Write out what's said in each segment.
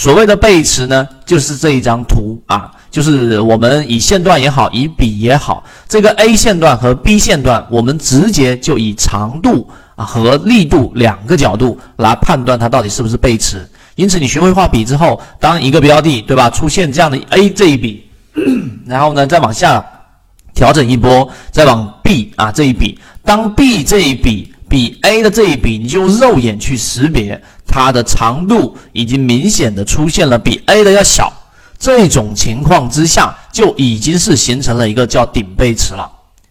所谓的背驰呢，就是这一张图啊，就是我们以线段也好，以笔也好，这个 A 线段和 B 线段，我们直接就以长度啊和力度两个角度来判断它到底是不是背驰。因此，你学会画笔之后，当一个标的对吧出现这样的 A 这一笔，然后呢再往下调整一波，再往 B 啊这一笔，当 B 这一笔比 A 的这一笔，你就用肉眼去识别。它的长度已经明显的出现了比 A 的要小，这种情况之下就已经是形成了一个叫顶背驰了，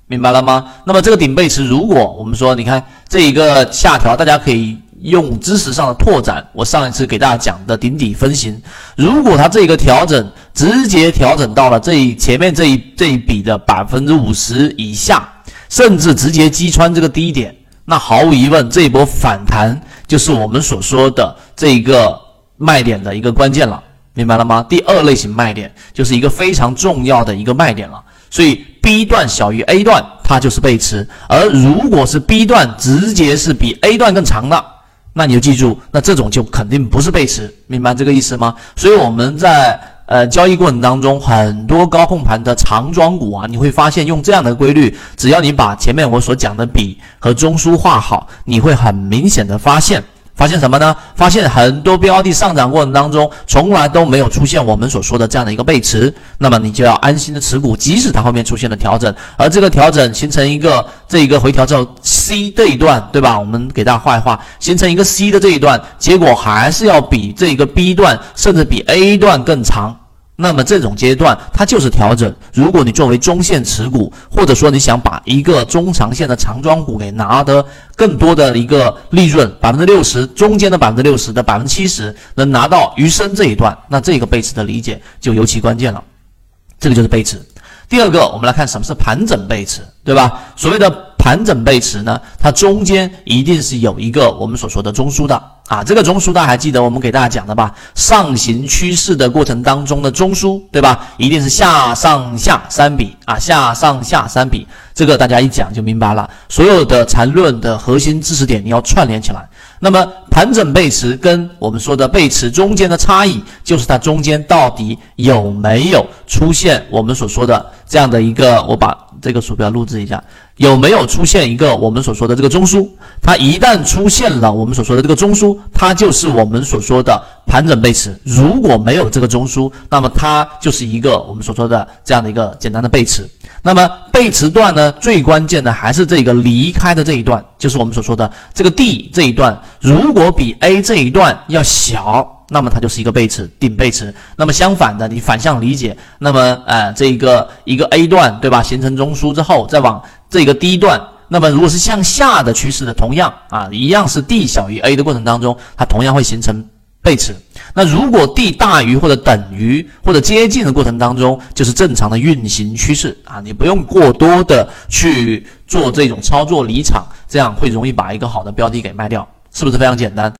明白了吗？那么这个顶背驰，如果我们说，你看这一个下调，大家可以用知识上的拓展，我上一次给大家讲的顶底分型，如果它这个调整直接调整到了这一前面这一这一笔的百分之五十以下，甚至直接击穿这个低点。那毫无疑问，这一波反弹就是我们所说的这一个卖点的一个关键了，明白了吗？第二类型卖点就是一个非常重要的一个卖点了。所以 B 段小于 A 段，它就是背驰；而如果是 B 段直接是比 A 段更长的，那你就记住，那这种就肯定不是背驰，明白这个意思吗？所以我们在。呃，交易过程当中，很多高控盘的长庄股啊，你会发现用这样的规律，只要你把前面我所讲的笔和中枢画好，你会很明显的发现。发现什么呢？发现很多标的上涨过程当中，从来都没有出现我们所说的这样的一个背驰，那么你就要安心的持股，即使它后面出现了调整，而这个调整形成一个这一个回调之后，C 这一段，对吧？我们给大家画一画，形成一个 C 的这一段，结果还是要比这个 B 段，甚至比 A 段更长。那么这种阶段它就是调整。如果你作为中线持股，或者说你想把一个中长线的长庄股给拿得更多的一个利润，百分之六十中间的百分之六十的百分之七十能拿到余生这一段，那这个背驰的理解就尤其关键了。这个就是背驰。第二个，我们来看什么是盘整背驰，对吧？所谓的盘整背驰呢，它中间一定是有一个我们所说的中枢的。啊，这个中枢大家还记得我们给大家讲的吧？上行趋势的过程当中的中枢，对吧？一定是下上下三笔啊，下上下三笔，这个大家一讲就明白了。所有的缠论的核心知识点你要串联起来。那么盘整背驰跟我们说的背驰中间的差异，就是它中间到底有没有出现我们所说的这样的一个，我把这个鼠标录制一下。有没有出现一个我们所说的这个中枢？它一旦出现了我们所说的这个中枢，它就是我们所说的盘整背驰。如果没有这个中枢，那么它就是一个我们所说的这样的一个简单的背驰。那么背驰段呢，最关键的还是这个离开的这一段，就是我们所说的这个 D 这一段，如果比 A 这一段要小。那么它就是一个背驰，顶背驰。那么相反的，你反向理解，那么呃，这一个一个 A 段，对吧？形成中枢之后，再往这个 D 段，那么如果是向下的趋势的，同样啊，一样是 D 小于 A 的过程当中，它同样会形成背驰。那如果 D 大于或者等于或者接近的过程当中，就是正常的运行趋势啊，你不用过多的去做这种操作离场，这样会容易把一个好的标的给卖掉，是不是非常简单？